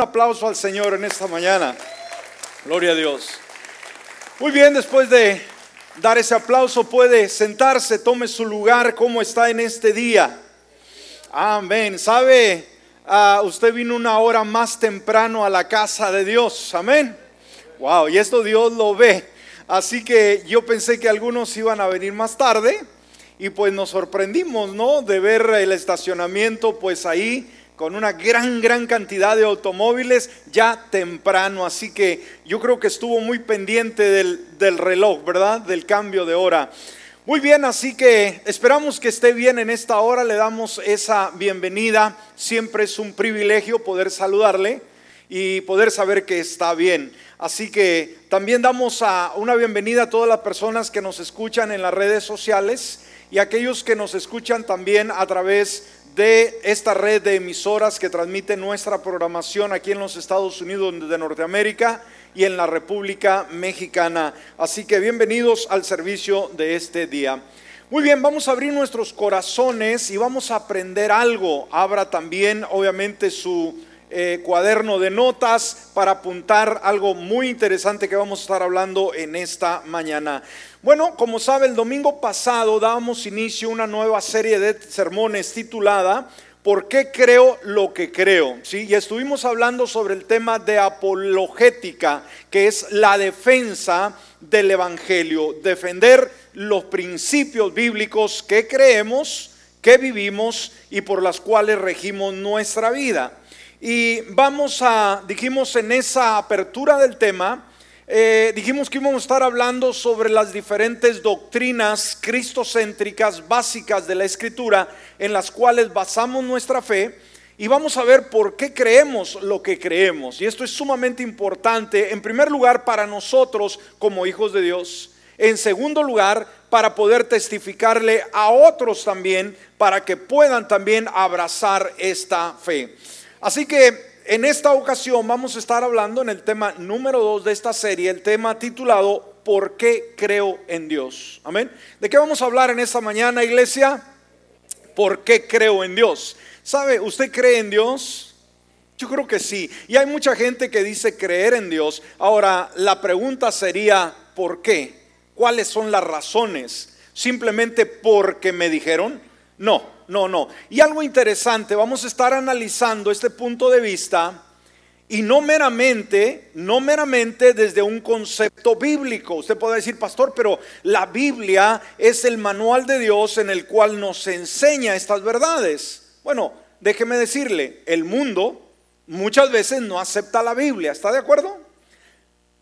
Un aplauso al Señor en esta mañana. Gloria a Dios. Muy bien, después de dar ese aplauso, puede sentarse, tome su lugar, cómo está en este día. Amén. ¿Sabe? Ah, usted vino una hora más temprano a la casa de Dios. Amén. Wow, y esto Dios lo ve. Así que yo pensé que algunos iban a venir más tarde y pues nos sorprendimos, ¿no? De ver el estacionamiento pues ahí con una gran, gran cantidad de automóviles ya temprano. Así que yo creo que estuvo muy pendiente del, reloj, ¿verdad? Del cambio de hora. Muy bien, así que esperamos que esté bien en esta hora. Le damos esa bienvenida. Siempre es un privilegio poder saludarle y poder saber que está bien. Así que también damos a una bienvenida a todas las personas que nos escuchan en las redes sociales y aquellos que nos escuchan también a través de esta red de emisoras que transmite nuestra programación aquí en los Estados Unidos de Norteamérica y en la República Mexicana. Así que bienvenidos al servicio de este día. Muy bien, vamos a abrir nuestros corazones y vamos a aprender algo. Abra también, obviamente, su eh, cuaderno de notas para apuntar algo muy interesante que vamos a estar hablando en esta mañana. Bueno, como sabe, el domingo pasado dábamos inicio a una nueva serie de sermones titulada ¿Por qué creo lo que creo? ¿Sí? Y estuvimos hablando sobre el tema de apologética, que es la defensa del Evangelio, defender los principios bíblicos que creemos, que vivimos y por las cuales regimos nuestra vida. Y vamos a, dijimos en esa apertura del tema, eh, dijimos que íbamos a estar hablando sobre las diferentes doctrinas cristocéntricas básicas de la escritura en las cuales basamos nuestra fe y vamos a ver por qué creemos lo que creemos. Y esto es sumamente importante, en primer lugar, para nosotros como hijos de Dios. En segundo lugar, para poder testificarle a otros también, para que puedan también abrazar esta fe. Así que en esta ocasión vamos a estar hablando en el tema número 2 de esta serie, el tema titulado ¿Por qué creo en Dios? Amén. ¿De qué vamos a hablar en esta mañana, iglesia? ¿Por qué creo en Dios? ¿Sabe? ¿Usted cree en Dios? Yo creo que sí. Y hay mucha gente que dice creer en Dios. Ahora, la pregunta sería, ¿por qué? ¿Cuáles son las razones? ¿Simplemente porque me dijeron? No no, no. Y algo interesante, vamos a estar analizando este punto de vista y no meramente, no meramente desde un concepto bíblico. Usted puede decir, pastor, pero la Biblia es el manual de Dios en el cual nos enseña estas verdades. Bueno, déjeme decirle, el mundo muchas veces no acepta la Biblia, ¿está de acuerdo?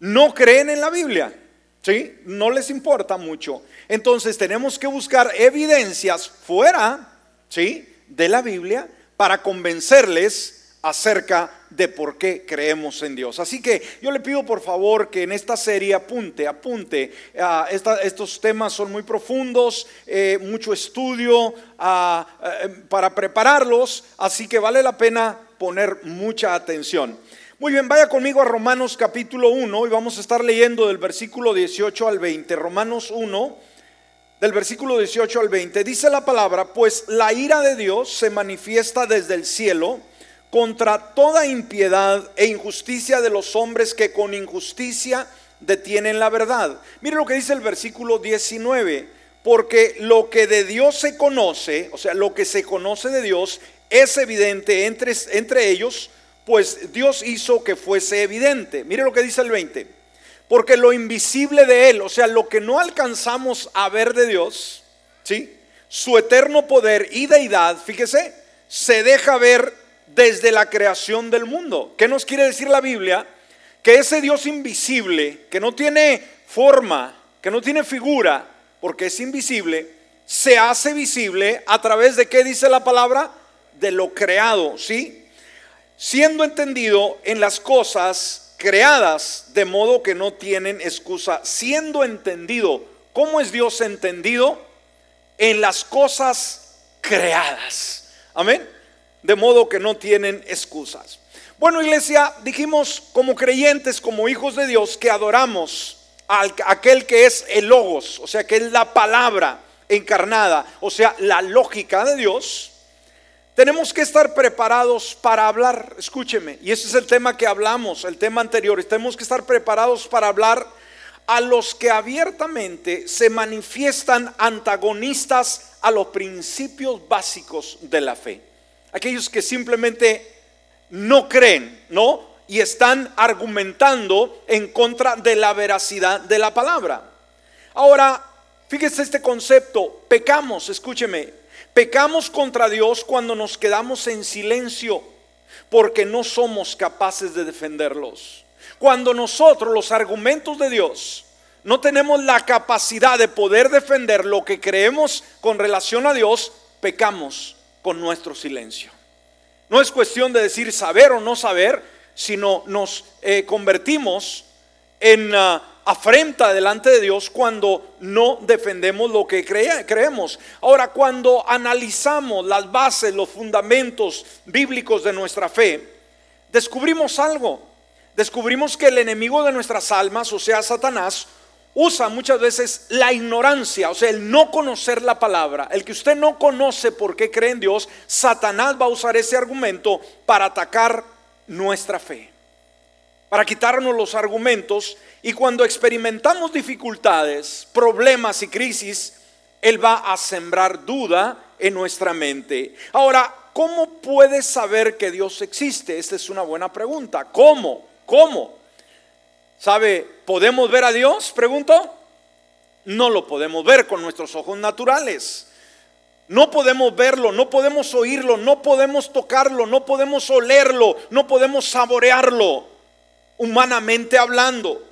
No creen en la Biblia. ¿Sí? No les importa mucho. Entonces tenemos que buscar evidencias fuera ¿sí? de la Biblia para convencerles acerca de por qué creemos en Dios. Así que yo le pido por favor que en esta serie apunte, apunte. Estos temas son muy profundos, eh, mucho estudio ah, eh, para prepararlos, así que vale la pena poner mucha atención. Muy bien, vaya conmigo a Romanos capítulo 1 y vamos a estar leyendo del versículo 18 al 20. Romanos 1 del versículo 18 al 20, dice la palabra, pues la ira de Dios se manifiesta desde el cielo contra toda impiedad e injusticia de los hombres que con injusticia detienen la verdad. Mire lo que dice el versículo 19, porque lo que de Dios se conoce, o sea, lo que se conoce de Dios es evidente entre, entre ellos, pues Dios hizo que fuese evidente. Mire lo que dice el 20 porque lo invisible de Él, o sea, lo que no alcanzamos a ver de Dios, ¿sí? Su eterno poder y deidad, fíjese, se deja ver desde la creación del mundo. ¿Qué nos quiere decir la Biblia? Que ese Dios invisible, que no tiene forma, que no tiene figura, porque es invisible, se hace visible a través de qué dice la palabra? De lo creado, ¿sí? Siendo entendido en las cosas creadas de modo que no tienen excusa, siendo entendido. ¿Cómo es Dios entendido? En las cosas creadas. Amén. De modo que no tienen excusas. Bueno, iglesia, dijimos como creyentes, como hijos de Dios, que adoramos a aquel que es el logos, o sea, que es la palabra encarnada, o sea, la lógica de Dios tenemos que estar preparados para hablar, escúcheme, y ese es el tema que hablamos, el tema anterior, tenemos que estar preparados para hablar a los que abiertamente se manifiestan antagonistas a los principios básicos de la fe. Aquellos que simplemente no creen, ¿no? Y están argumentando en contra de la veracidad de la palabra. Ahora, fíjese este concepto, pecamos, escúcheme, Pecamos contra Dios cuando nos quedamos en silencio porque no somos capaces de defenderlos. Cuando nosotros los argumentos de Dios no tenemos la capacidad de poder defender lo que creemos con relación a Dios, pecamos con nuestro silencio. No es cuestión de decir saber o no saber, sino nos eh, convertimos en... Ah, afrenta delante de Dios cuando no defendemos lo que creemos. Ahora, cuando analizamos las bases, los fundamentos bíblicos de nuestra fe, descubrimos algo. Descubrimos que el enemigo de nuestras almas, o sea, Satanás, usa muchas veces la ignorancia, o sea, el no conocer la palabra, el que usted no conoce por qué cree en Dios, Satanás va a usar ese argumento para atacar nuestra fe para quitarnos los argumentos y cuando experimentamos dificultades, problemas y crisis, Él va a sembrar duda en nuestra mente. Ahora, ¿cómo puedes saber que Dios existe? Esta es una buena pregunta. ¿Cómo? ¿Cómo? ¿Sabe? ¿Podemos ver a Dios? Pregunto. No lo podemos ver con nuestros ojos naturales. No podemos verlo, no podemos oírlo, no podemos tocarlo, no podemos olerlo, no podemos saborearlo humanamente hablando.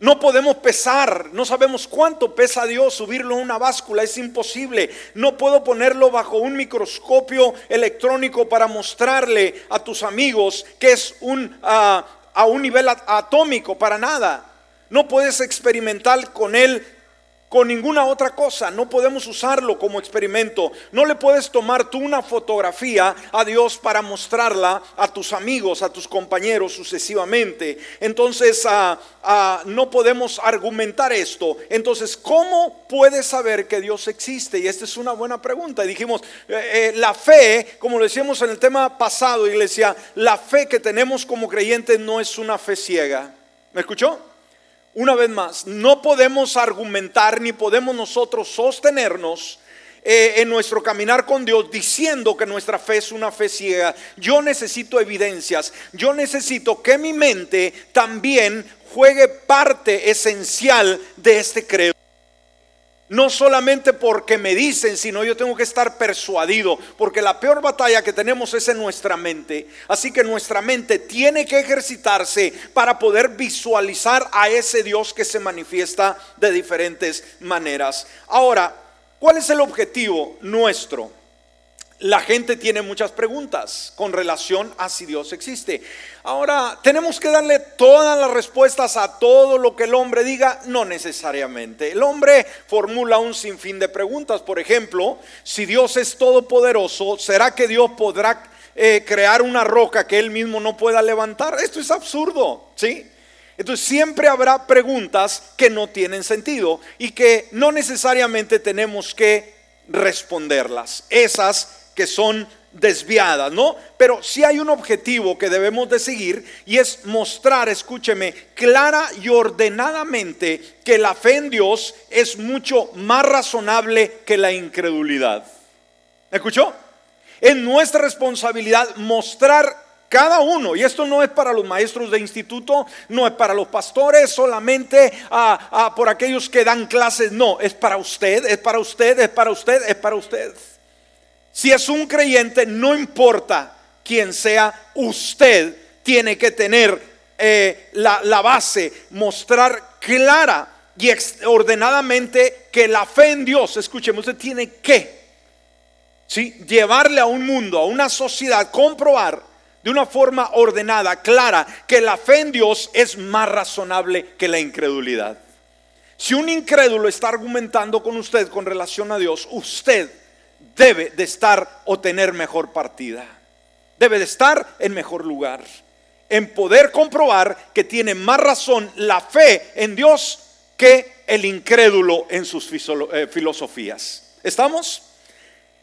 No podemos pesar, no sabemos cuánto pesa Dios, subirlo a una báscula, es imposible. No puedo ponerlo bajo un microscopio electrónico para mostrarle a tus amigos que es un, a un nivel atómico, para nada. No puedes experimentar con él con ninguna otra cosa. No podemos usarlo como experimento. No le puedes tomar tú una fotografía a Dios para mostrarla a tus amigos, a tus compañeros sucesivamente. Entonces ah, ah, no podemos argumentar esto. Entonces, ¿cómo puedes saber que Dios existe? Y esta es una buena pregunta. Y dijimos, eh, eh, la fe, como lo decíamos en el tema pasado, iglesia, la fe que tenemos como creyentes no es una fe ciega. ¿Me escuchó? Una vez más, no podemos argumentar ni podemos nosotros sostenernos eh, en nuestro caminar con Dios diciendo que nuestra fe es una fe ciega. Yo necesito evidencias, yo necesito que mi mente también juegue parte esencial de este credo. No solamente porque me dicen, sino yo tengo que estar persuadido, porque la peor batalla que tenemos es en nuestra mente. Así que nuestra mente tiene que ejercitarse para poder visualizar a ese Dios que se manifiesta de diferentes maneras. Ahora, ¿cuál es el objetivo nuestro? La gente tiene muchas preguntas con relación a si Dios existe. Ahora, ¿tenemos que darle todas las respuestas a todo lo que el hombre diga? No necesariamente. El hombre formula un sinfín de preguntas. Por ejemplo, si Dios es todopoderoso, ¿será que Dios podrá eh, crear una roca que él mismo no pueda levantar? Esto es absurdo, ¿sí? Entonces siempre habrá preguntas que no tienen sentido y que no necesariamente tenemos que responderlas. Esas que son desviadas, ¿no? Pero sí hay un objetivo que debemos de seguir y es mostrar, escúcheme, clara y ordenadamente que la fe en Dios es mucho más razonable que la incredulidad. ¿Me escuchó? Es nuestra responsabilidad mostrar cada uno, y esto no es para los maestros de instituto, no es para los pastores, solamente por aquellos que dan clases, no, es para usted, es para usted, es para usted, es para usted. Si es un creyente, no importa quién sea, usted tiene que tener eh, la, base, mostrar clara y ordenadamente que la fe en Dios, escuchemos, usted tiene que ¿sí? llevarle a un mundo, a una sociedad, comprobar de una forma ordenada, clara, que la fe en Dios es más razonable que la incredulidad. Si un incrédulo está argumentando con usted con relación a Dios, usted debe de estar o tener mejor partida. Debe de estar en mejor lugar. En poder comprobar que tiene más razón la fe en Dios que el incrédulo en sus eh, filosofías. ¿Estamos?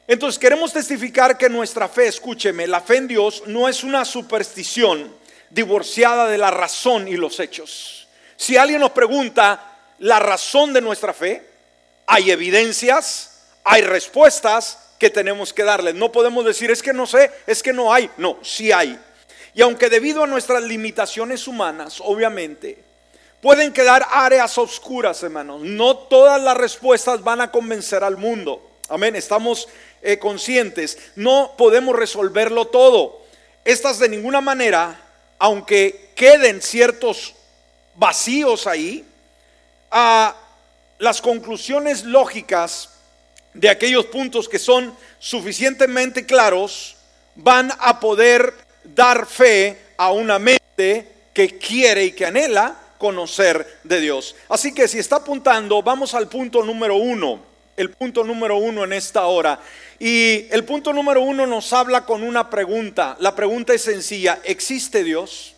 Entonces queremos testificar que nuestra fe, escúcheme, la fe en Dios no es una superstición divorciada de la razón y los hechos. Si alguien nos pregunta la razón de nuestra fe, hay evidencias, hay respuestas que tenemos que darle. No podemos decir es que no sé, es que no hay. No, sí hay. Y aunque debido a nuestras limitaciones humanas, obviamente, pueden quedar áreas oscuras, hermanos. No todas las respuestas van a convencer al mundo. Amén, estamos eh, conscientes. No podemos resolverlo todo. Estas de ninguna manera, aunque queden ciertos vacíos ahí, a las conclusiones lógicas de aquellos puntos que son suficientemente claros, van a poder dar fe a una mente que quiere y que anhela conocer de Dios. Así que si está apuntando, vamos al punto número uno, el punto número uno en esta hora. Y el punto número uno nos habla con una pregunta. La pregunta es sencilla, ¿existe Dios?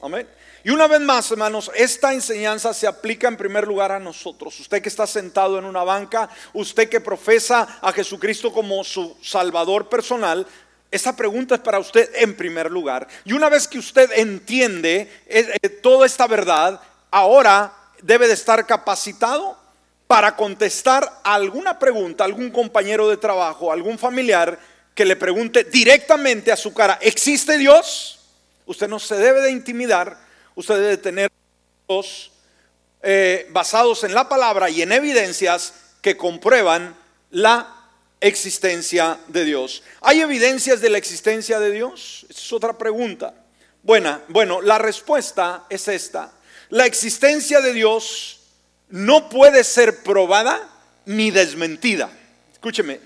Amén. Y una vez más, hermanos, esta enseñanza se aplica en primer lugar a nosotros. Usted que está sentado en una banca, usted que profesa a Jesucristo como su Salvador personal, esta pregunta es para usted en primer lugar. Y una vez que usted entiende eh, eh, toda esta verdad, ahora debe de estar capacitado para contestar alguna pregunta, algún compañero de trabajo, algún familiar que le pregunte directamente a su cara, ¿existe Dios? Usted no se debe de intimidar, usted debe tener dos eh, basados en la palabra y en evidencias que comprueban la existencia de Dios. ¿Hay evidencias de la existencia de Dios? Esa es otra pregunta. Buena, bueno, la respuesta es esta. La existencia de Dios no puede ser probada ni desmentida. Escúcheme,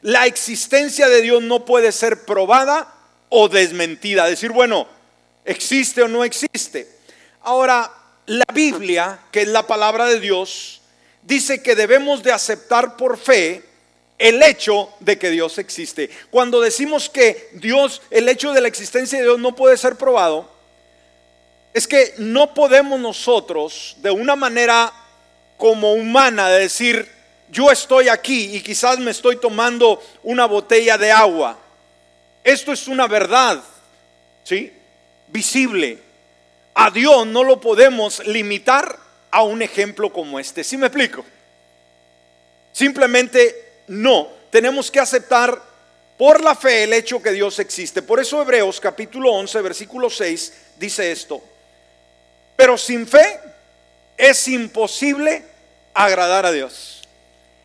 la existencia de Dios no puede ser probada o desmentida. Decir, bueno, existe o no existe. Ahora, la Biblia, que es la palabra de Dios, dice que debemos de aceptar por fe el hecho de que Dios existe. Cuando decimos que Dios, el hecho de la existencia de Dios no puede ser probado, es que no podemos nosotros de una manera como humana decir, yo estoy aquí y quizás me estoy tomando una botella de agua. Esto es una verdad, ¿sí? Visible. A Dios no lo podemos limitar a un ejemplo como este. ¿Sí me explico? Simplemente no, tenemos que aceptar por la fe el hecho que Dios existe. Por eso Hebreos capítulo 11, versículo 6 dice esto. Pero sin fe es imposible agradar a Dios.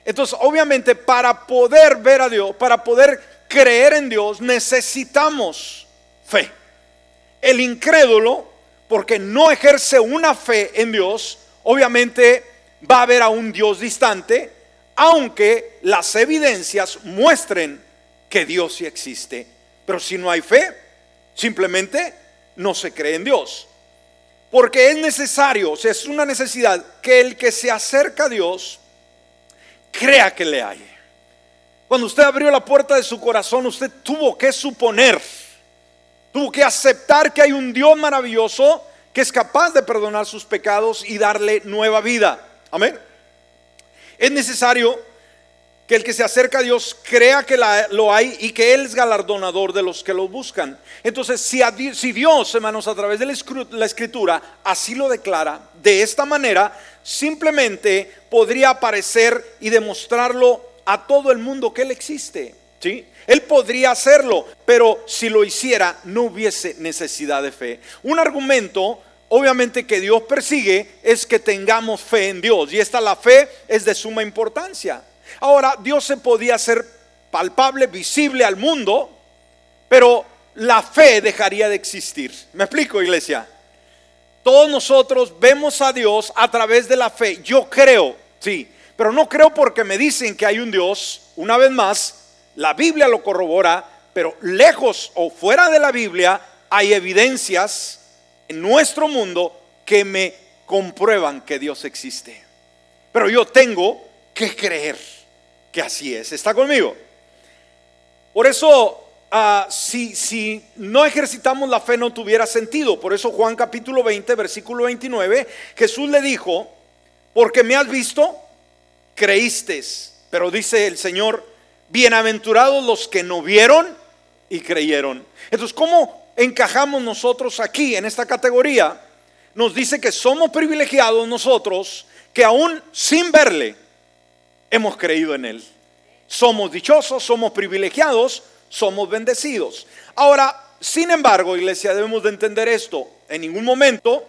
Entonces, obviamente, para poder ver a Dios, para poder creer en Dios, necesitamos fe. El incrédulo, porque no ejerce una fe en Dios, obviamente va a ver a un Dios distante, aunque las evidencias muestren que Dios sí existe. Pero si no hay fe, simplemente no se cree en Dios. Porque es necesario, o sea, es una necesidad que el que se acerca a Dios crea que le hay. Cuando usted abrió la puerta de su corazón, usted tuvo que suponer, tuvo que aceptar que hay un Dios maravilloso que es capaz de perdonar sus pecados y darle nueva vida. Amén. Es necesario que el que se acerca a Dios crea que lo hay y que Él es galardonador de los que lo buscan. Entonces, si, si Dios, hermanos, a través de la escritura así lo declara, de esta manera, simplemente podría aparecer y demostrarlo a todo el mundo que Él existe. ¿Sí? Él podría hacerlo, pero si lo hiciera, no hubiese necesidad de fe. Un argumento obviamente que Dios persigue es que tengamos fe en Dios. Y esta la fe es de suma importancia. Ahora, Dios se podía hacer palpable, visible al mundo, pero la fe dejaría de existir. ¿Me explico, iglesia? Todos nosotros vemos a Dios a través de la fe. Yo creo, sí, pero no creo porque me dicen que hay un Dios. Una vez más, la Biblia lo corrobora, pero lejos o fuera de la Biblia hay evidencias en nuestro mundo que me comprueban que Dios existe. Pero yo tengo que creer que así es. ¿Está conmigo? Por eso, ah, si, si no ejercitamos la fe no tuviera sentido. Por eso Juan capítulo 20, versículo 29, Jesús le dijo, porque me has visto, creíste. Pero dice el Señor, bienaventurados los que no vieron y creyeron. Entonces, ¿cómo encajamos nosotros aquí en esta categoría? Nos dice que somos privilegiados nosotros que aún sin verle hemos creído en Él. Somos dichosos, somos privilegiados, somos bendecidos. Ahora, sin embargo, iglesia, debemos de entender esto. En ningún momento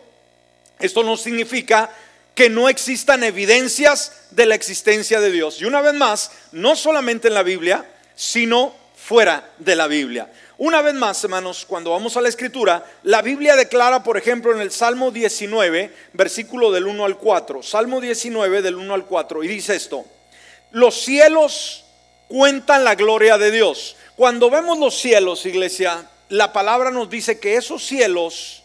esto no significa que no existan evidencias de la existencia de Dios. Y una vez más, no solamente en la Biblia, sino fuera de la Biblia. Una vez más, hermanos, cuando vamos a la escritura, la Biblia declara, por ejemplo, en el Salmo 19, versículo del 1 al 4, Salmo 19 del 1 al 4, y dice esto, los cielos cuentan la gloria de Dios. Cuando vemos los cielos, iglesia, la palabra nos dice que esos cielos,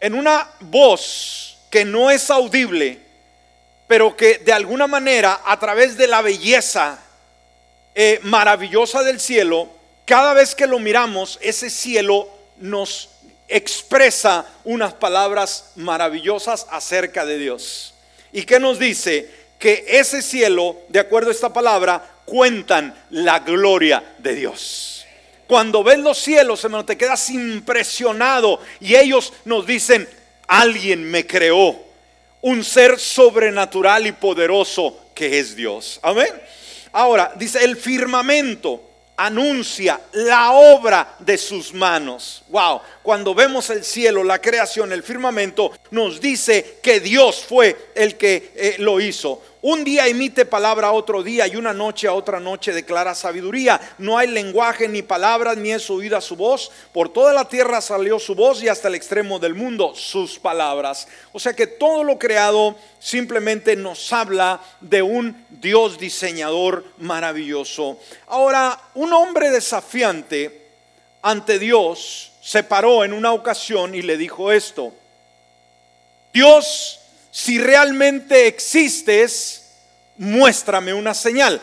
en una voz que no es audible, pero que de alguna manera a través de la belleza eh, maravillosa del cielo, cada vez que lo miramos, ese cielo nos expresa unas palabras maravillosas acerca de Dios. ¿Y qué nos dice? Que ese cielo, de acuerdo a esta palabra, cuentan la gloria de Dios. Cuando ves los cielos, hermano, te quedas impresionado y ellos nos dicen, alguien me creó, un ser sobrenatural y poderoso que es Dios. Amén. Ahora, dice el firmamento anuncia la obra de sus manos. Wow, cuando vemos el cielo, la creación, el firmamento, nos dice que Dios fue el que eh, lo hizo. Un día emite palabra a otro día y una noche a otra noche declara sabiduría. No hay lenguaje ni palabras ni es oída su voz. Por toda la tierra salió su voz y hasta el extremo del mundo sus palabras. O sea que todo lo creado simplemente nos habla de un Dios diseñador maravilloso. Ahora, un hombre desafiante ante Dios se paró en una ocasión y le dijo esto. Dios si realmente existes, muéstrame una señal.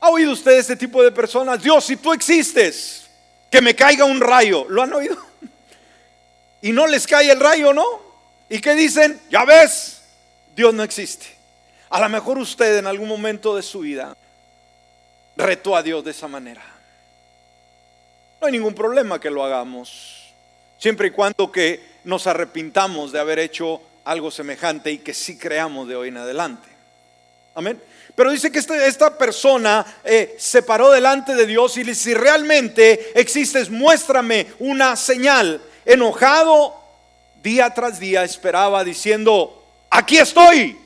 ¿Ha oído usted este tipo de personas? Dios, si tú existes, que me caiga un rayo. ¿Lo han oído? Y no les cae el rayo, ¿no? ¿Y qué dicen? Ya ves, Dios no existe. A lo mejor usted en algún momento de su vida retó a Dios de esa manera. No hay ningún problema que lo hagamos, siempre y cuando que nos arrepintamos de haber hecho algo semejante y que sí creamos de hoy en adelante. Amén. Pero dice que este, esta persona eh, se paró delante de Dios y le dice, si realmente existes, muéstrame una señal. Enojado, día tras día esperaba diciendo, aquí estoy,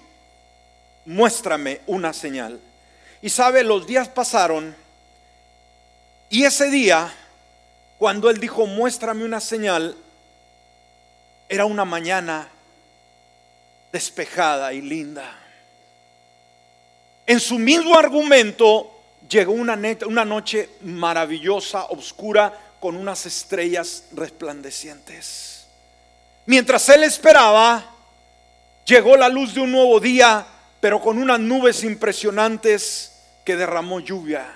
muéstrame una señal. Y sabe, los días pasaron y ese día, cuando él dijo, muéstrame una señal, era una mañana despejada y linda. En su mismo argumento llegó una, una noche maravillosa, oscura, con unas estrellas resplandecientes. Mientras él esperaba, llegó la luz de un nuevo día, pero con unas nubes impresionantes que derramó lluvia.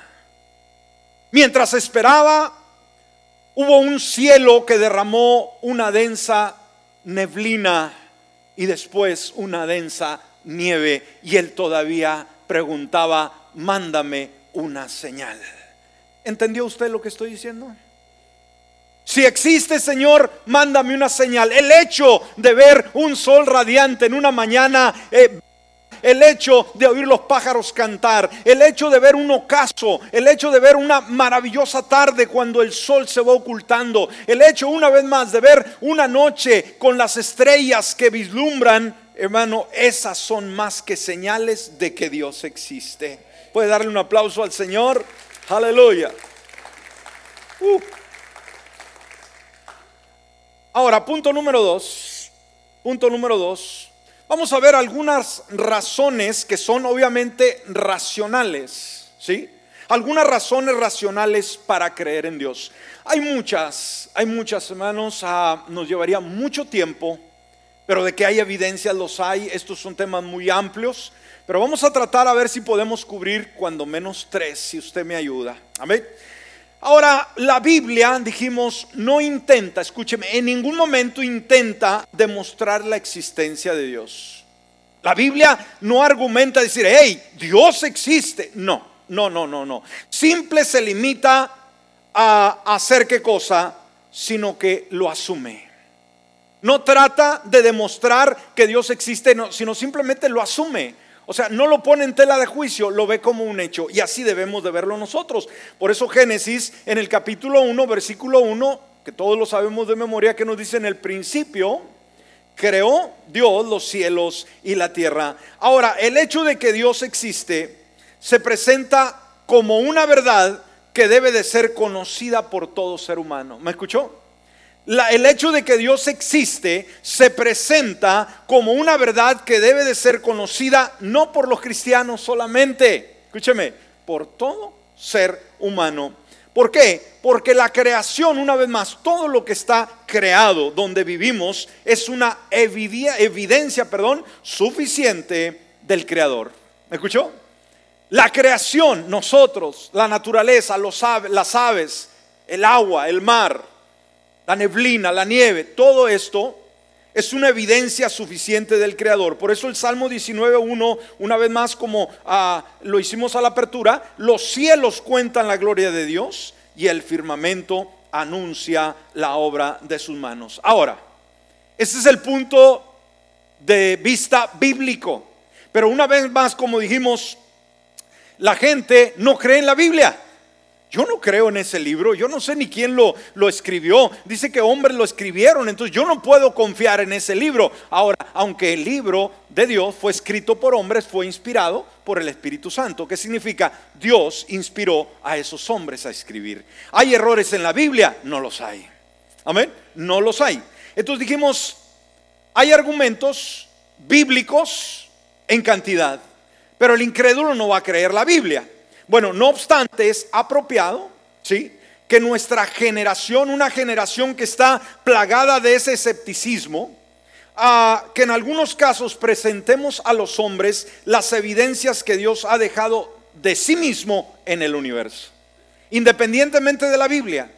Mientras esperaba, hubo un cielo que derramó una densa neblina y después una densa nieve y él todavía preguntaba, mándame una señal. ¿Entendió usted lo que estoy diciendo? Si existe, Señor, mándame una señal. El hecho de ver un sol radiante en una mañana eh, el hecho de oír los pájaros cantar, el hecho de ver un ocaso, el hecho de ver una maravillosa tarde cuando el sol se va ocultando, el hecho una vez más de ver una noche con las estrellas que vislumbran, hermano, esas son más que señales de que Dios existe. Puede darle un aplauso al Señor. Aleluya. Uh. Ahora, punto número dos. Punto número dos. Vamos a ver algunas razones que son obviamente racionales, ¿sí? Algunas razones racionales para creer en Dios. Hay muchas, hay muchas hermanos, ah, nos llevaría mucho tiempo, pero de que hay evidencias los hay, estos son temas muy amplios, pero vamos a tratar a ver si podemos cubrir cuando menos tres, si usted me ayuda. Amén. Ahora, la Biblia, dijimos, no intenta, escúcheme, en ningún momento intenta demostrar la existencia de Dios. La Biblia no argumenta decir, hey, Dios existe. No. no, no, no, no. Simple se limita a hacer qué cosa, sino que lo asume. No trata de demostrar que Dios existe, sino simplemente lo asume. O sea, no lo pone en tela de juicio, lo ve como un hecho. Y así debemos de verlo nosotros. Por eso Génesis en el capítulo 1, versículo 1, que todos lo sabemos de memoria, que nos dice en el principio, creó Dios los cielos y la tierra. Ahora, el hecho de que Dios existe se presenta como una verdad que debe de ser conocida por todo ser humano. ¿Me escuchó? El hecho de que Dios existe se presenta como una verdad que debe de ser conocida no por los cristianos solamente, escúcheme, por todo ser humano. ¿Por qué? Porque la creación, una vez más, todo lo que está creado donde vivimos es una evidencia, perdón, suficiente del creador. ¿Me escuchó? La creación, nosotros, la naturaleza, los las aves, el agua, el mar, la neblina, la nieve, todo esto es una evidencia suficiente del Creador. Por eso el Salmo 19.1, una vez más como ah, lo hicimos a la apertura, los cielos cuentan la gloria de Dios y el firmamento anuncia la obra de sus manos. Ahora, ese es el punto de vista bíblico. Pero una vez más, como dijimos, la gente no cree en la Biblia. Yo no creo en ese libro, yo no sé ni quién lo, lo escribió. Dice que hombres lo escribieron, entonces yo no puedo confiar en ese libro. Ahora, aunque el libro de Dios fue escrito por hombres, fue inspirado por el Espíritu Santo. ¿Qué significa? Dios inspiró a esos hombres a escribir. ¿Hay errores en la Biblia? No los hay. Amén. No los hay. Entonces dijimos, hay argumentos bíblicos en cantidad, pero el incrédulo no va a creer la Biblia. Bueno, no obstante, es apropiado, ¿sí? Que nuestra generación, una generación que está plagada de ese escepticismo, ah, que en algunos casos presentemos a los hombres las evidencias que Dios ha dejado de sí mismo en el universo. Independientemente de la Biblia,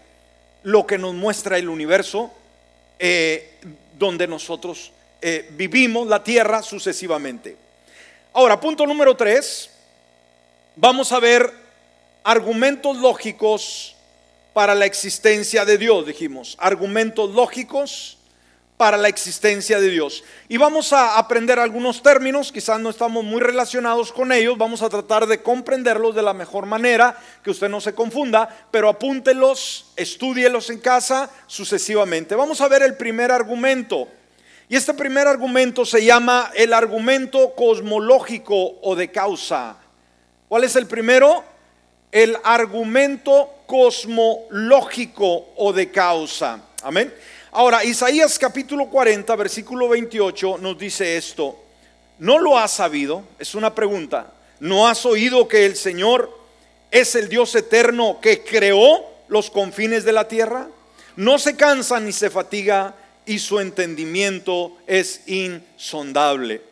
lo que nos muestra el universo eh, donde nosotros eh, vivimos, la tierra sucesivamente. Ahora, punto número tres, vamos a ver argumentos lógicos para la existencia de Dios, dijimos, argumentos lógicos para la existencia de Dios. Y vamos a aprender algunos términos, quizás no estamos muy relacionados con ellos, vamos a tratar de comprenderlos de la mejor manera, que usted no se confunda, pero apúntelos, estudielos en casa sucesivamente. Vamos a ver el primer argumento. Y este primer argumento se llama el argumento cosmológico o de causa. ¿Cuál es el primero? El argumento cosmológico o de causa. Amén. Ahora, Isaías capítulo 40, versículo 28 nos dice esto. ¿No lo has sabido? Es una pregunta. ¿No has oído que el Señor es el Dios eterno que creó los confines de la tierra? No se cansa ni se fatiga y su entendimiento es insondable.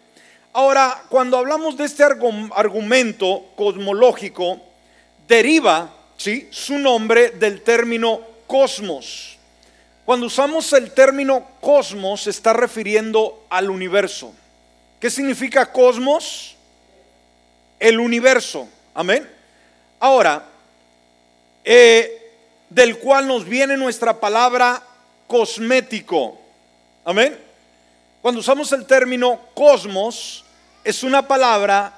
Ahora, cuando hablamos de este argumento cosmológico, deriva ¿sí? su nombre del término cosmos. Cuando usamos el término cosmos, se está refiriendo al universo. ¿Qué significa cosmos? El universo. Amén. Ahora, eh, del cual nos viene nuestra palabra cosmético. Amén. Cuando usamos el término cosmos, es una palabra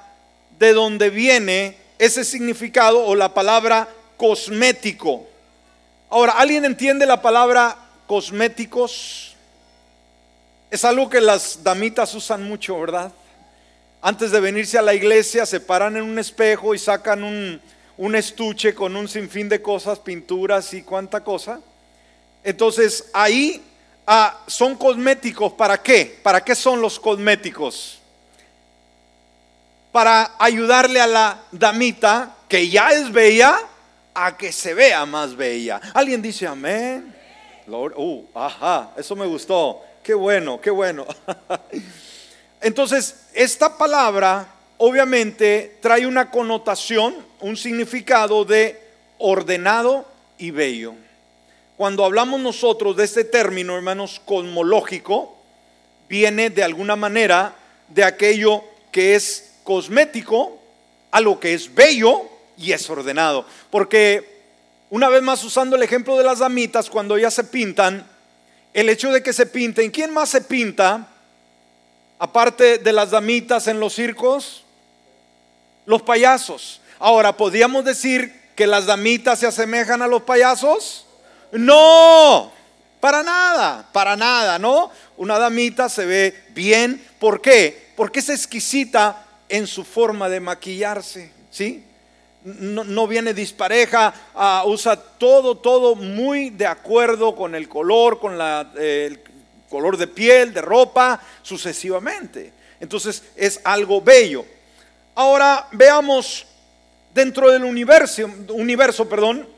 de donde viene ese significado o la palabra cosmético. Ahora, ¿alguien entiende la palabra cosméticos? Es algo que las damitas usan mucho, ¿verdad? Antes de venirse a la iglesia se paran en un espejo y sacan un, un estuche con un sinfín de cosas, pinturas y cuánta cosa. Entonces ahí Ah, son cosméticos, ¿para qué? ¿Para qué son los cosméticos? Para ayudarle a la damita que ya es bella a que se vea más bella. ¿Alguien dice amén? uh, ajá, eso me gustó. Qué bueno, qué bueno. Entonces, esta palabra obviamente trae una connotación, un significado de ordenado y bello. Cuando hablamos nosotros de este término, hermanos, cosmológico, viene de alguna manera de aquello que es cosmético a lo que es bello y es ordenado. Porque una vez más usando el ejemplo de las damitas, cuando ya se pintan, el hecho de que se pinten, ¿quién más se pinta? Aparte de las damitas en los circos, los payasos. Ahora, ¿podríamos decir que las damitas se asemejan a los payasos? No, para nada, para nada, ¿no? Una damita se ve bien, ¿por qué? Porque es exquisita en su forma de maquillarse, ¿sí? No, viene dispareja, ah, usa todo, todo muy de acuerdo con el color, con la, el color de piel, de ropa, sucesivamente. Entonces es algo bello. Ahora veamos dentro del universo, universo, perdón,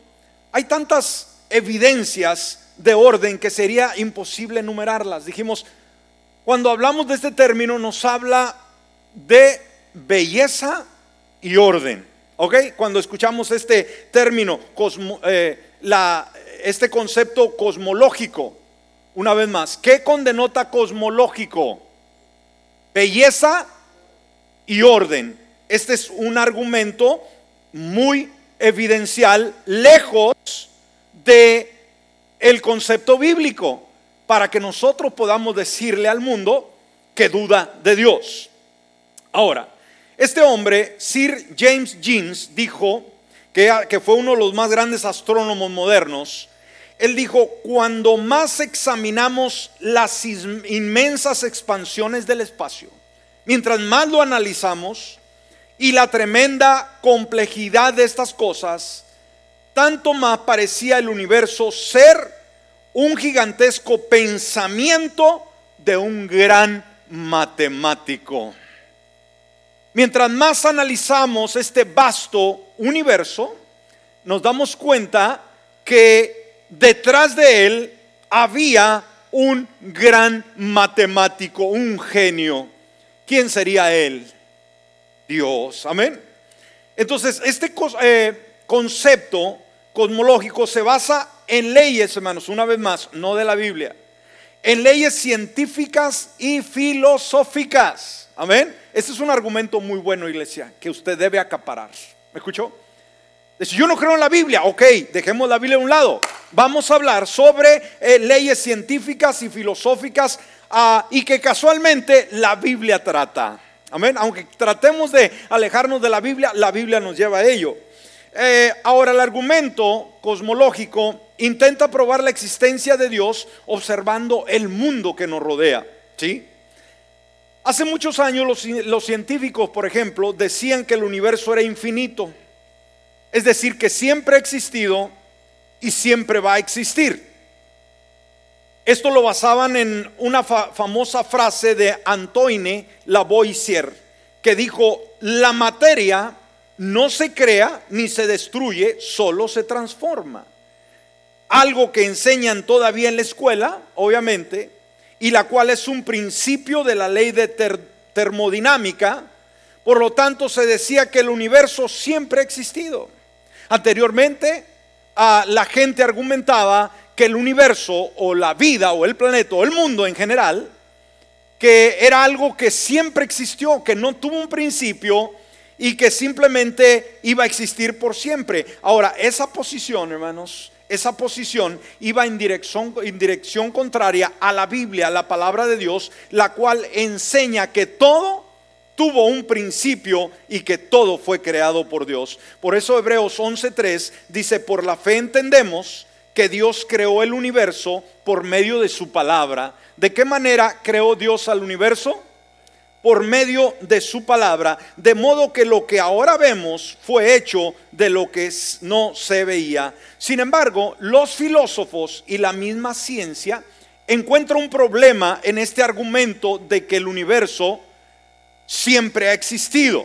hay tantas evidencias de orden que sería imposible enumerarlas. Dijimos, cuando hablamos de este término nos habla de belleza y orden. ¿Ok? Cuando escuchamos este término, eh, este concepto cosmológico, una vez más, ¿qué condenota cosmológico? Belleza y orden. Este es un argumento muy evidencial, lejos de el concepto bíblico, para que nosotros podamos decirle al mundo que duda de Dios. Ahora, este hombre, Sir James Jeans, dijo que, que fue uno de los más grandes astrónomos modernos. Él dijo, cuando más examinamos las inmensas expansiones del espacio, mientras más lo analizamos, y la tremenda complejidad de estas cosas, tanto más parecía el universo ser un gigantesco pensamiento de un gran matemático. Mientras más analizamos este vasto universo, nos damos cuenta que detrás de él había un gran matemático, un genio. ¿Quién sería él? Dios. Amén. Entonces, este eh, concepto cosmológico se basa en leyes, hermanos, una vez más, no de la Biblia, en leyes científicas y filosóficas. Amén. Este es un argumento muy bueno, iglesia, que usted debe acaparar. ¿Me escuchó? Si yo no creo en la Biblia, ok, dejemos la Biblia a un lado. Vamos a hablar sobre eh, leyes científicas y filosóficas ah, y que casualmente la Biblia trata. Amén. Aunque tratemos de alejarnos de la Biblia, la Biblia nos lleva a ello. Eh, ahora, el argumento cosmológico intenta probar la existencia de Dios observando el mundo que nos rodea. ¿Sí? Hace muchos años los, los científicos, por ejemplo, decían que el universo era infinito. Es decir, que siempre ha existido y siempre va a existir. Esto lo basaban en una famosa frase de Antoine Lavoisier, que dijo, la materia no se crea ni se destruye, solo se transforma. Algo que enseñan todavía en la escuela, obviamente, y la cual es un principio de la ley de termodinámica. Por lo tanto, se decía que el universo siempre ha existido. Anteriormente, la gente argumentaba que el universo o la vida o el planeta o el mundo en general, que era algo que siempre existió, que no tuvo un principio y que simplemente iba a existir por siempre. Ahora, esa posición, hermanos, esa posición iba en dirección, en dirección contraria a la Biblia, a la palabra de Dios, la cual enseña que todo tuvo un principio y que todo fue creado por Dios. Por eso Hebreos 11.3 dice, por la fe entendemos que Dios creó el universo por medio de su palabra. ¿De qué manera creó Dios al universo? Por medio de su palabra, de modo que lo que ahora vemos fue hecho de lo que no se veía. Sin embargo, los filósofos y la misma ciencia encuentran un problema en este argumento de que el universo siempre ha existido.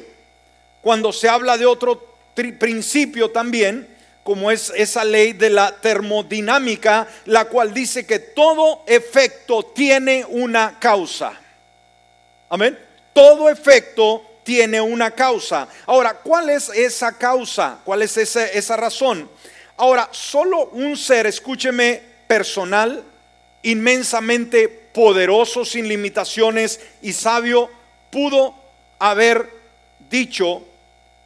Cuando se habla de otro principio también, como es esa ley de la termodinámica, la cual dice que todo efecto tiene una causa. Amén. Todo efecto tiene una causa. Ahora, ¿cuál es esa causa? ¿Cuál es esa, esa razón? Ahora, solo un ser, escúcheme, personal, inmensamente poderoso, sin limitaciones y sabio, pudo haber dicho,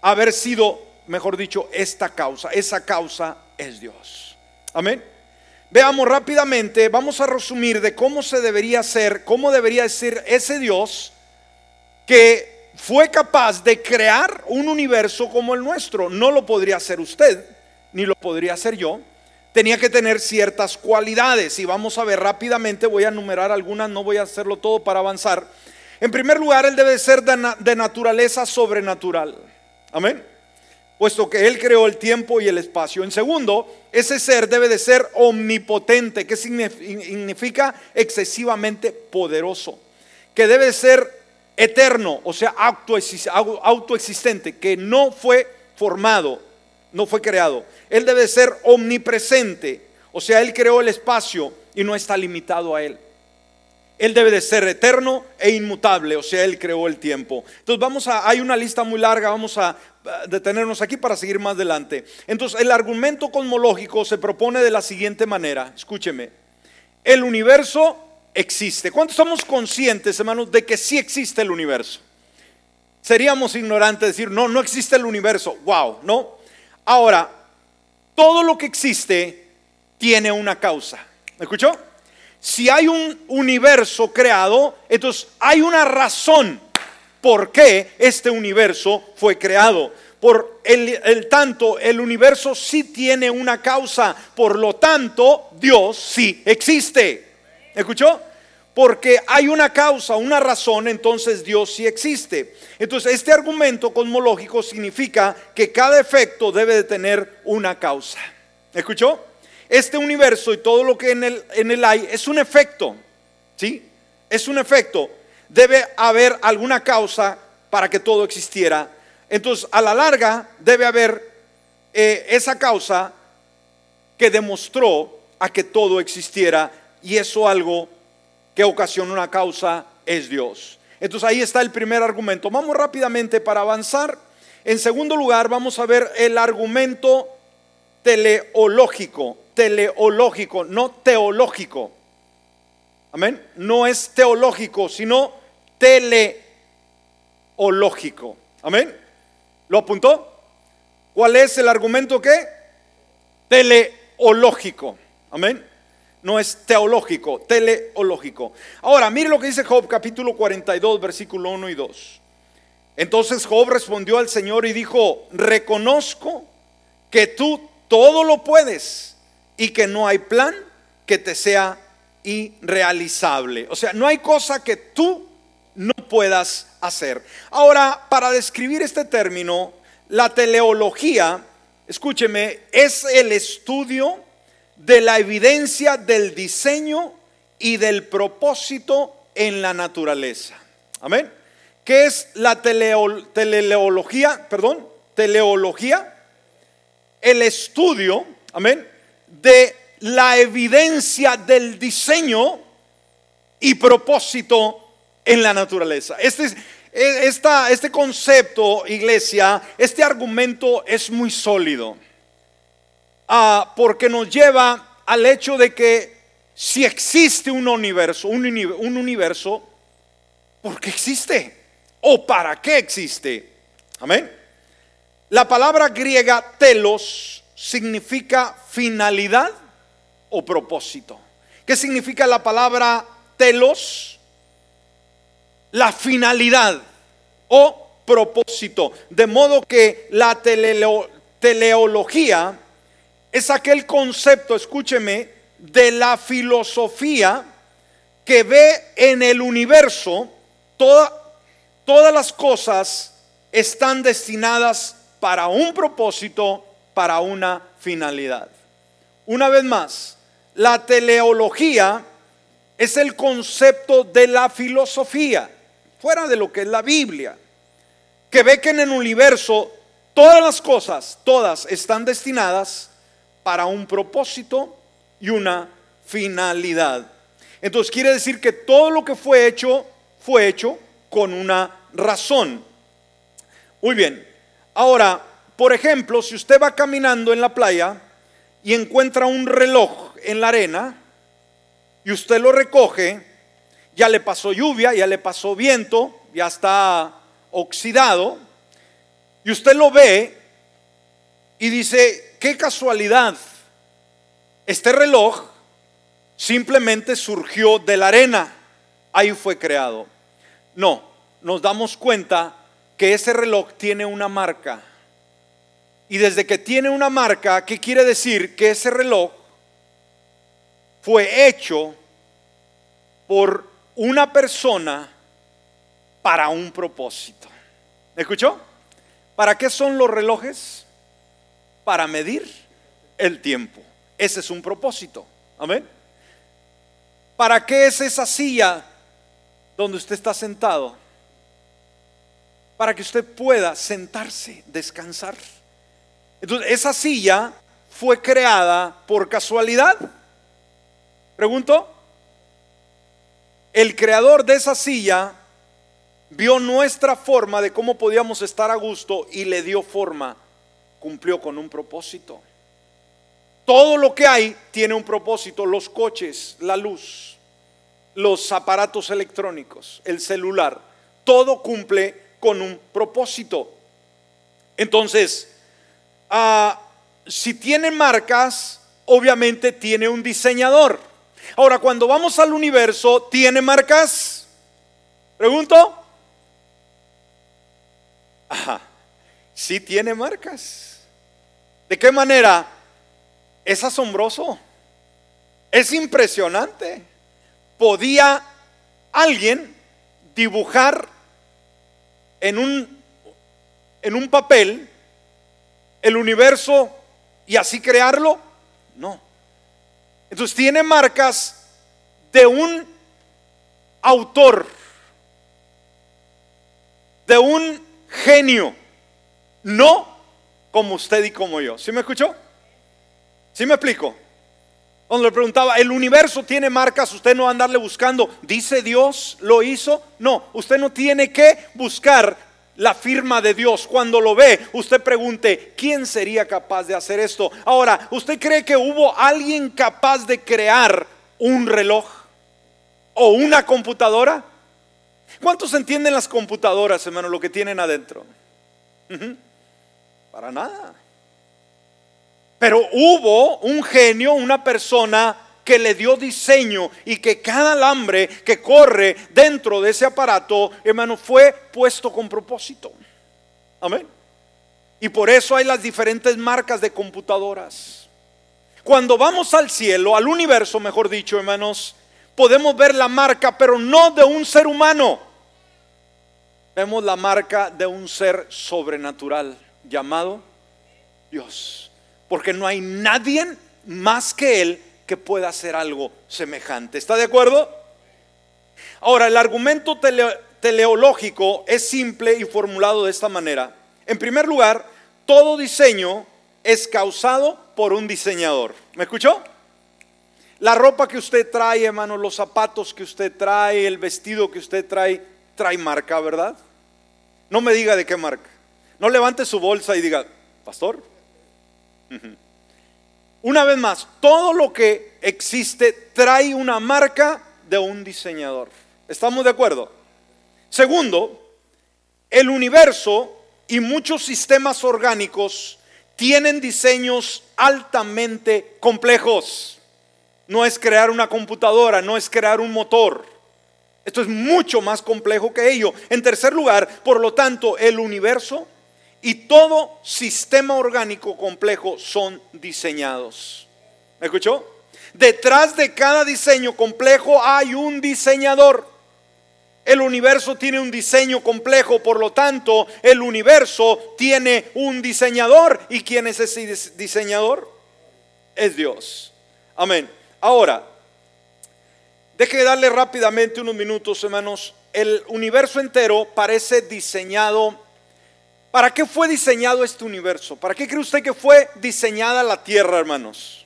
haber sido mejor dicho, esta causa. Esa causa es Dios. Amén. Veamos rápidamente, vamos a resumir de cómo se debería ser, cómo debería ser ese Dios que fue capaz de crear un universo como el nuestro. No lo podría hacer usted, ni lo podría hacer yo. Tenía que tener ciertas cualidades y vamos a ver rápidamente, voy a enumerar algunas, no voy a hacerlo todo para avanzar. En primer lugar, él debe ser de, naturaleza sobrenatural. Amén. Puesto que él creó el tiempo y el espacio. En segundo, ese ser debe de ser omnipotente, que significa excesivamente poderoso. Que debe ser eterno, o sea, autoexistente, que no fue formado, no fue creado. Él debe ser omnipresente, o sea, Él creó el espacio y no está limitado a Él. Él debe de ser eterno e inmutable, o sea, Él creó el tiempo. Entonces vamos a, hay una lista muy larga, vamos a detenernos aquí para seguir más adelante. Entonces el argumento cosmológico se propone de la siguiente manera, escúcheme, el universo existe. ¿Cuántos somos conscientes, hermanos, de que sí existe el universo? Seríamos ignorantes decir, no, no existe el universo. Wow, ¿no? Ahora, todo lo que existe tiene una causa. ¿Me escuchó? Si hay un universo creado, entonces hay una razón por qué este universo fue creado. Por el, el, tanto, el universo sí tiene una causa, por lo tanto, Dios sí existe. ¿Escuchó? Porque hay una causa, una razón, entonces Dios sí existe. Entonces, este argumento cosmológico significa que cada efecto debe de tener una causa. ¿Escuchó? Este universo y todo lo que en el, en el hay es un efecto. ¿Sí? Es un efecto. Debe haber alguna causa para que todo existiera. Entonces, a la larga, debe haber eh, esa causa que demostró a que todo existiera y eso algo que ocasiona una causa es Dios. Entonces ahí está el primer argumento. Vamos rápidamente para avanzar. En segundo lugar, vamos a ver el argumento teleológico, teleológico, no teológico. Amén. No es teológico, sino teleológico. Amén. ¿Lo apuntó? ¿Cuál es el argumento que? Teleológico. Amén no es teológico, teleológico. Ahora, mire lo que dice Job capítulo 42, versículo 1 y 2. Entonces Job respondió al Señor y dijo, reconozco que tú todo lo puedes y que no hay plan que te sea irrealizable. O sea, no hay cosa que tú no puedas hacer. Ahora, para describir este término, la teleología, escúcheme, es el estudio de la evidencia del diseño y del propósito en la naturaleza. Amén. ¿Qué es la teleología? Perdón, teleología. El estudio, amén, de la evidencia del diseño y propósito en la naturaleza. Este, e, este concepto, iglesia, este argumento es muy sólido. Ah, porque nos lleva al hecho de que si existe un universo, un, un universo, ¿por qué existe? ¿O para qué existe? Amén. La palabra griega telos significa finalidad o propósito. ¿Qué significa la palabra telos? La finalidad o propósito. De modo que la teleología es aquel concepto, escúcheme, de la filosofía que ve en el universo todas las cosas están destinadas para un propósito, para una finalidad. Una vez más, la teleología es el concepto de la filosofía, fuera de lo que es la Biblia, que ve que en el universo todas las cosas, todas están destinadas para un propósito y una finalidad. Entonces quiere decir que todo lo que fue hecho fue hecho con una razón. Muy bien. Ahora, por ejemplo, si usted va caminando en la playa y encuentra un reloj en la arena y usted lo recoge, ya le pasó lluvia, ya le pasó viento, ya está oxidado, y usted lo ve Y dice, qué casualidad, este reloj simplemente surgió de la arena, ahí fue creado. No, nos damos cuenta que ese reloj tiene una marca. Y desde que tiene una marca, ¿qué quiere decir? Que ese reloj fue hecho por una persona para un propósito. ¿Me escuchó? ¿Para qué son los relojes? Para medir el tiempo. Ese es un propósito. Amén. ¿Para qué es esa silla donde usted está sentado? Para que usted pueda sentarse, descansar. Entonces, esa silla fue creada por casualidad. Pregunto, el creador de esa silla vio nuestra forma de cómo podíamos estar a gusto y le dio forma, cumplió con un propósito. Todo lo que hay tiene un propósito, los coches, la luz, los aparatos electrónicos, el celular, todo cumple con un propósito. Entonces, ah, si tiene marcas, obviamente tiene un diseñador. Ahora, cuando vamos al universo, ¿tiene marcas? Pregunto. Ajá, sí tiene marcas. ¿De qué manera? Es asombroso. Es impresionante. Podía alguien dibujar en un, en un papel el universo y así crearlo? No. Entonces tiene marcas de un autor, de un genio, no como usted y como yo. ¿Sí me escuchó? ¿Sí me explico? Cuando le preguntaba, ¿el universo tiene marcas? Usted no va a andarle buscando, dice Dios, lo hizo. No, usted no tiene que buscar la firma de Dios. Cuando lo ve, usted pregunte, ¿quién sería capaz de hacer esto? Ahora, ¿usted cree que hubo alguien capaz de crear un reloj o una computadora? ¿Cuántos entienden las computadoras, hermano, lo que tienen adentro? Para nada. Pero hubo un genio, una persona que le dio diseño y que cada alambre que corre dentro de ese aparato, hermano, fue puesto con propósito. Amén. Y por eso hay las diferentes marcas de computadoras. Cuando vamos al cielo, al universo, mejor dicho, hermanos, podemos ver la marca, pero no de un ser humano. Vemos la marca de un ser sobrenatural llamado Dios. Porque no hay nadie más que Él que pueda hacer algo semejante. ¿Está de acuerdo? Ahora, el argumento teleológico es simple y formulado de esta manera. En primer lugar, todo diseño es causado por un diseñador. ¿Me escuchó? La ropa que usted trae, hermano, los zapatos que usted trae, el vestido que usted trae, trae marca, ¿verdad? No me diga de qué marca. No levante su bolsa y diga, pastor. Una vez más, todo lo que existe trae una marca de un diseñador. ¿Estamos de acuerdo? Segundo, el universo y muchos sistemas orgánicos tienen diseños altamente complejos. No es crear una computadora, no es crear un motor. Esto es mucho más complejo que ello. En tercer lugar, por lo tanto, el universo y todo sistema orgánico complejo son diseñados. ¿Me escuchó? Detrás de cada diseño complejo hay un diseñador. El universo tiene un diseño complejo, por lo tanto, el universo tiene un diseñador. ¿Y quién es ese diseñador? Es Dios. Amén. Ahora, deje de darle rápidamente unos minutos, hermanos. El universo entero parece diseñado ¿Para qué fue diseñado este universo? ¿Para qué cree usted que fue diseñada la Tierra, hermanos?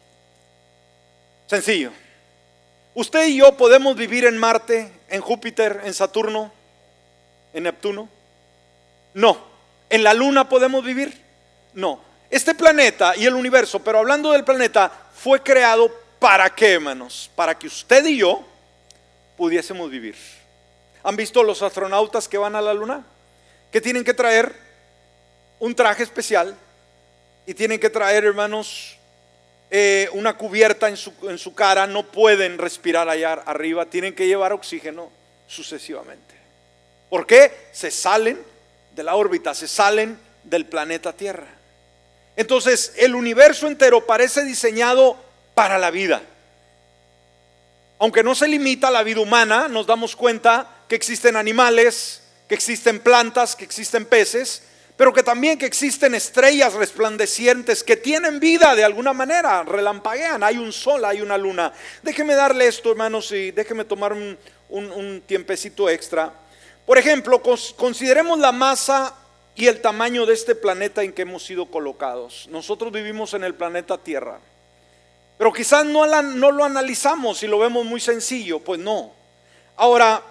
Sencillo. ¿Usted y yo podemos vivir en Marte, en Júpiter, en Saturno, en Neptuno? No. ¿En la Luna podemos vivir? No. Este planeta y el universo, pero hablando del planeta, fue creado para qué, hermanos? Para que usted y yo pudiésemos vivir. ¿Han visto los astronautas que van a la Luna? ¿Qué tienen que traer? Un traje especial y tienen que traer, hermanos, eh, una cubierta en su, en su cara, no pueden respirar allá arriba, tienen que llevar oxígeno sucesivamente. ¿Por qué? Se salen de la órbita, se salen del planeta Tierra. Entonces, el universo entero parece diseñado para la vida. Aunque no se limita a la vida humana, nos damos cuenta que existen animales, que existen plantas, que existen peces, pero que también que existen estrellas resplandecientes que tienen vida de alguna manera, relampaguean, hay un sol, hay una luna. Déjeme darle esto, hermanos, y déjeme tomar un, un tiempecito extra. Por ejemplo, consideremos la masa y el tamaño de este planeta en que hemos sido colocados. Nosotros vivimos en el planeta Tierra. Pero quizás no, no lo analizamos y lo vemos muy sencillo, pues no. Ahora,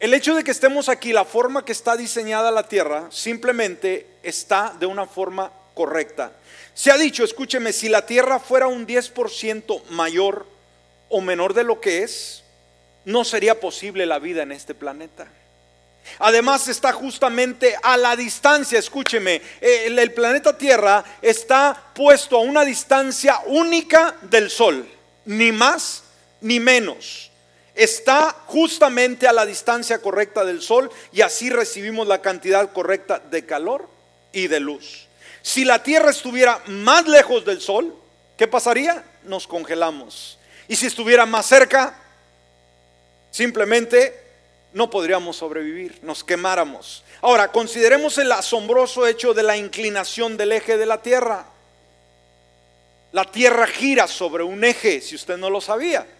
el hecho de que estemos aquí, la forma que está diseñada la Tierra, simplemente está de una forma correcta. Se ha dicho, escúcheme, si la Tierra fuera un 10% mayor o menor de lo que es, no sería posible la vida en este planeta. Además está justamente a la distancia, escúcheme, el, el, planeta Tierra está puesto a una distancia única del Sol, ni más ni menos. Está justamente a la distancia correcta del Sol y así recibimos la cantidad correcta de calor y de luz. Si la Tierra estuviera más lejos del Sol, ¿qué pasaría? Nos congelamos. Y si estuviera más cerca, simplemente no podríamos sobrevivir, nos quemáramos. Ahora, consideremos el asombroso hecho de la inclinación del eje de la Tierra. La Tierra gira sobre un eje, si usted no lo sabía.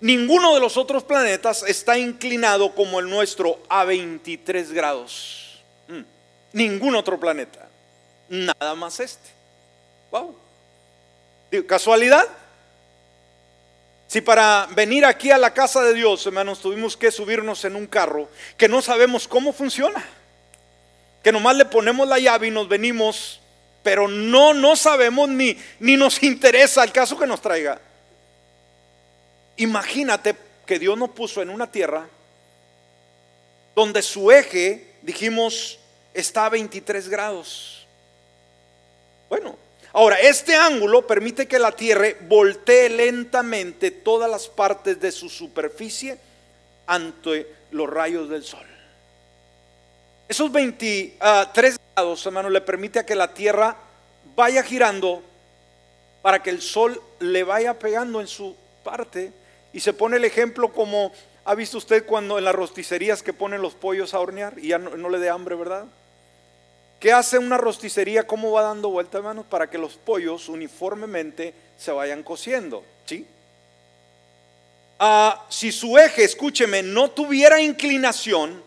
Ninguno de los otros planetas está inclinado como el nuestro a 23 grados. Mm. Ningún otro planeta. Nada más este. Wow. ¿Casualidad? Si para venir aquí a la casa de Dios, hermanos, tuvimos que subirnos en un carro que no sabemos cómo funciona, que nomás le ponemos la llave y nos venimos, pero no, no sabemos ni, ni nos interesa el caso que nos traiga. Imagínate que Dios nos puso en una tierra donde su eje, dijimos, está a 23 grados. Bueno, Ahora, este ángulo permite que la Tierra voltee lentamente todas las partes de su superficie ante los rayos del Sol. Esos 23 ah, grados, hermano, le permite a que la Tierra vaya girando para que el Sol le vaya pegando en su parte. Y se pone el ejemplo como ha visto usted cuando en las rosticerías que ponen los pollos a hornear y ya no, le dé hambre, ¿verdad? ¿Qué hace una rosticería? ¿Cómo va dando vuelta, hermanos? Para que los pollos uniformemente se vayan cociendo. ¿Sí? Ah, si su eje, escúcheme, no tuviera inclinación,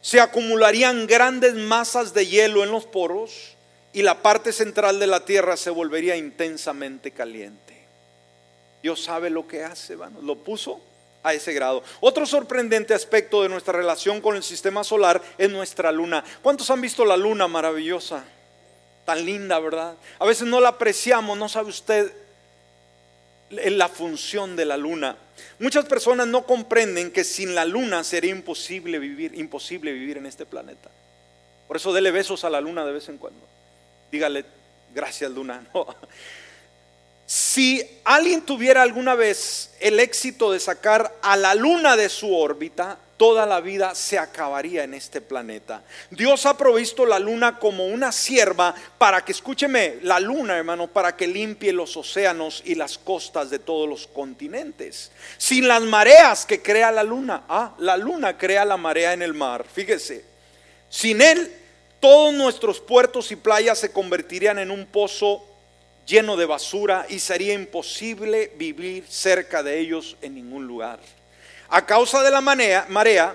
se acumularían grandes masas de hielo en los poros y la parte central de la tierra se volvería intensamente caliente. Dios sabe lo que hace, hermanos. Lo puso a ese grado. Otro sorprendente aspecto de nuestra relación con el sistema solar es nuestra luna. ¿Cuántos han visto la luna maravillosa? Tan linda, ¿verdad? A veces no la apreciamos, no sabe usted la función de la luna. Muchas personas no comprenden que sin la luna sería imposible vivir, imposible vivir en este planeta. Por eso dele besos a la luna de vez en cuando. Dígale, gracias luna. Si alguien tuviera alguna vez el éxito de sacar a la luna de su órbita, toda la vida se acabaría en este planeta. Dios ha provisto la luna como una sierva para que, escúcheme, la luna, hermano, para que limpie los océanos y las costas de todos los continentes. Sin las mareas que crea la luna, ah, la luna crea la marea en el mar, fíjese. Sin él, todos nuestros puertos y playas se convertirían en un pozo lleno de basura y sería imposible vivir cerca de ellos en ningún lugar. A causa de la marea,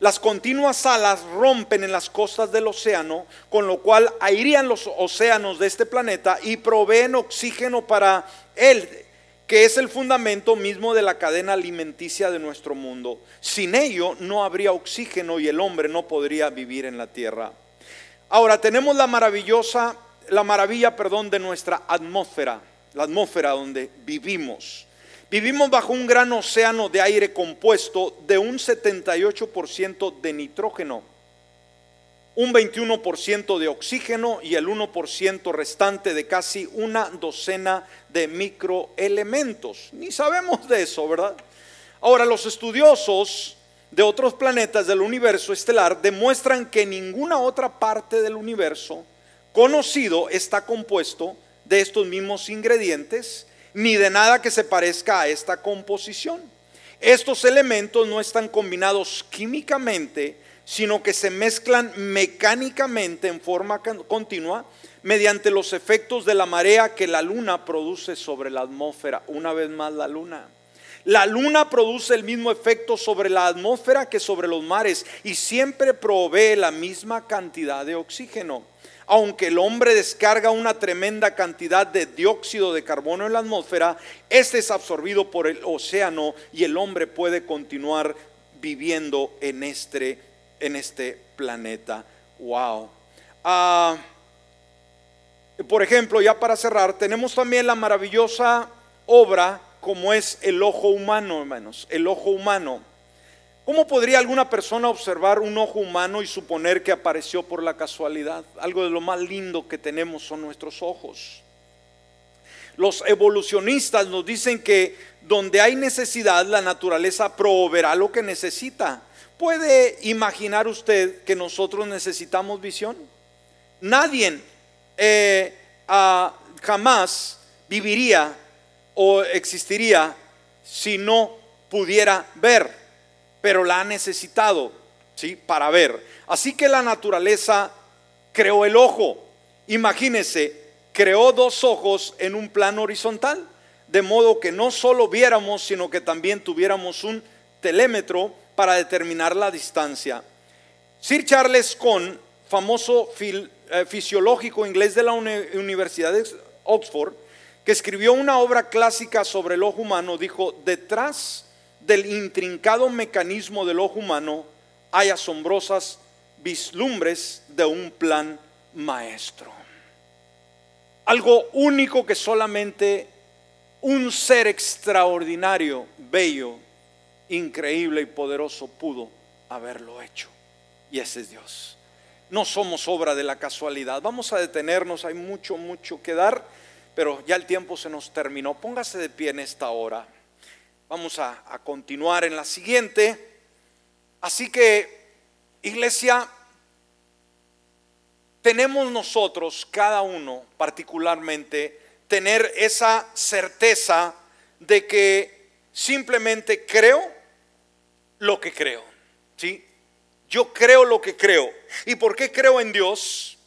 las continuas alas rompen en las costas del océano, con lo cual airían los océanos de este planeta y proveen oxígeno para él, que es el fundamento mismo de la cadena alimenticia de nuestro mundo. Sin ello no habría oxígeno y el hombre no podría vivir en la tierra. Ahora tenemos la maravillosa la maravilla, perdón, de nuestra atmósfera, la atmósfera donde vivimos. Vivimos bajo un gran océano de aire compuesto de un 78% de nitrógeno. un 21% de oxígeno y el 1% restante de casi una docena de microelementos. Ni sabemos de eso, ¿verdad? Ahora, los estudiosos de otros planetas del universo estelar demuestran que ninguna otra parte del universo conocido está compuesto de estos mismos ingredientes ni de nada que se parezca a esta composición. Estos elementos no están combinados químicamente, sino que se mezclan mecánicamente en forma continua mediante los efectos de la marea que la luna produce sobre la atmósfera. Una vez más la luna. La luna produce el mismo efecto sobre la atmósfera que sobre los mares y siempre provee la misma cantidad de oxígeno. Aunque el hombre descarga una tremenda cantidad de dióxido de carbono en la atmósfera, este es absorbido por el océano y el hombre puede continuar viviendo en este, en este planeta. Wow. Ah, por ejemplo, ya para cerrar, tenemos también la maravillosa obra como es el ojo humano, hermanos, el ojo humano. ¿Cómo podría alguna persona observar un ojo humano y suponer que apareció por la casualidad? Algo de lo más lindo que tenemos son nuestros ojos. Los evolucionistas nos dicen que donde hay necesidad, la naturaleza proveerá lo que necesita. ¿Puede imaginar usted que nosotros necesitamos visión? Nadie eh, jamás viviría o existiría si no pudiera ver, pero la ha necesitado, ¿sí? Para ver. Así que la naturaleza creó el ojo. Imagínese, creó dos ojos en un plano horizontal, de modo que no solo viéramos, sino que también tuviéramos un telémetro para determinar la distancia. Sir Charles Kohn, famoso eh, fisiológico inglés de la Universidad de Oxford, que escribió una obra clásica sobre el ojo humano, dijo, detrás del intrincado mecanismo del ojo humano hay asombrosas vislumbres de un plan maestro. Algo único que solamente un ser extraordinario, bello, increíble y poderoso pudo haberlo hecho. Y ese es Dios. No somos obra de la casualidad. Vamos a detenernos, hay mucho, mucho que dar pero ya el tiempo se nos terminó. Póngase de pie en esta hora. Vamos a, continuar en la siguiente. Así que, iglesia, tenemos nosotros, cada uno particularmente, tener esa certeza de que simplemente creo lo que creo. ¿Sí? Yo creo lo que creo. ¿Y por qué creo en Dios?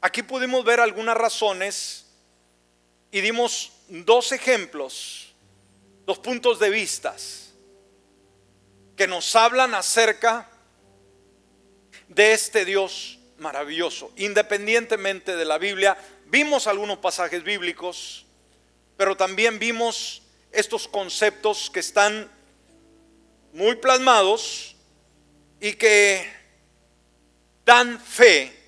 Aquí pudimos ver algunas razones y dimos dos ejemplos, dos puntos de vistas que nos hablan acerca de este Dios maravilloso. Independientemente de la Biblia, vimos algunos pasajes bíblicos, pero también vimos estos conceptos que están muy plasmados y que dan fe,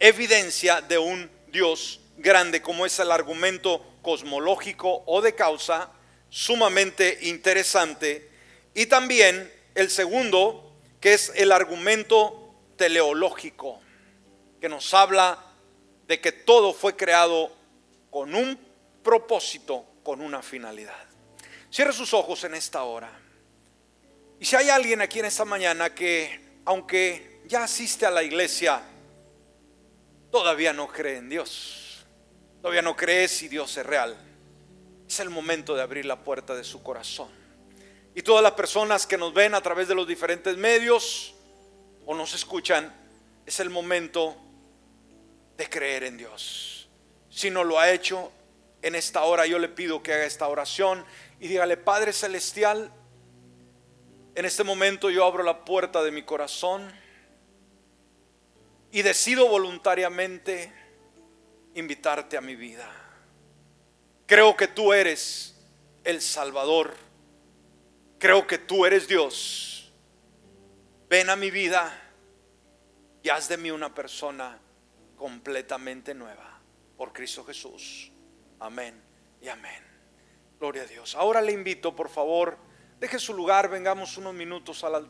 evidencia de un Dios grande como es el argumento cosmológico o de causa, sumamente interesante. Y también el segundo, que es el argumento teleológico, que nos habla de que todo fue creado con un propósito, con una finalidad. Cierre sus ojos en esta hora. Y si hay alguien aquí en esta mañana que, aunque ya asiste a la iglesia, todavía no cree en Dios todavía no cree si Dios es real, es el momento de abrir la puerta de su corazón. Y todas las personas que nos ven a través de los diferentes medios o nos escuchan, es el momento de creer en Dios. Si no lo ha hecho, en esta hora yo le pido que haga esta oración y dígale, Padre Celestial, en este momento yo abro la puerta de mi corazón y decido voluntariamente invitarte a mi vida. Creo que tú eres el Salvador. Creo que tú eres Dios. Ven a mi vida y haz de mí una persona completamente nueva por Cristo Jesús. Amén y amén. Gloria a Dios. Ahora le invito, por favor, deje su lugar, vengamos unos minutos al altar.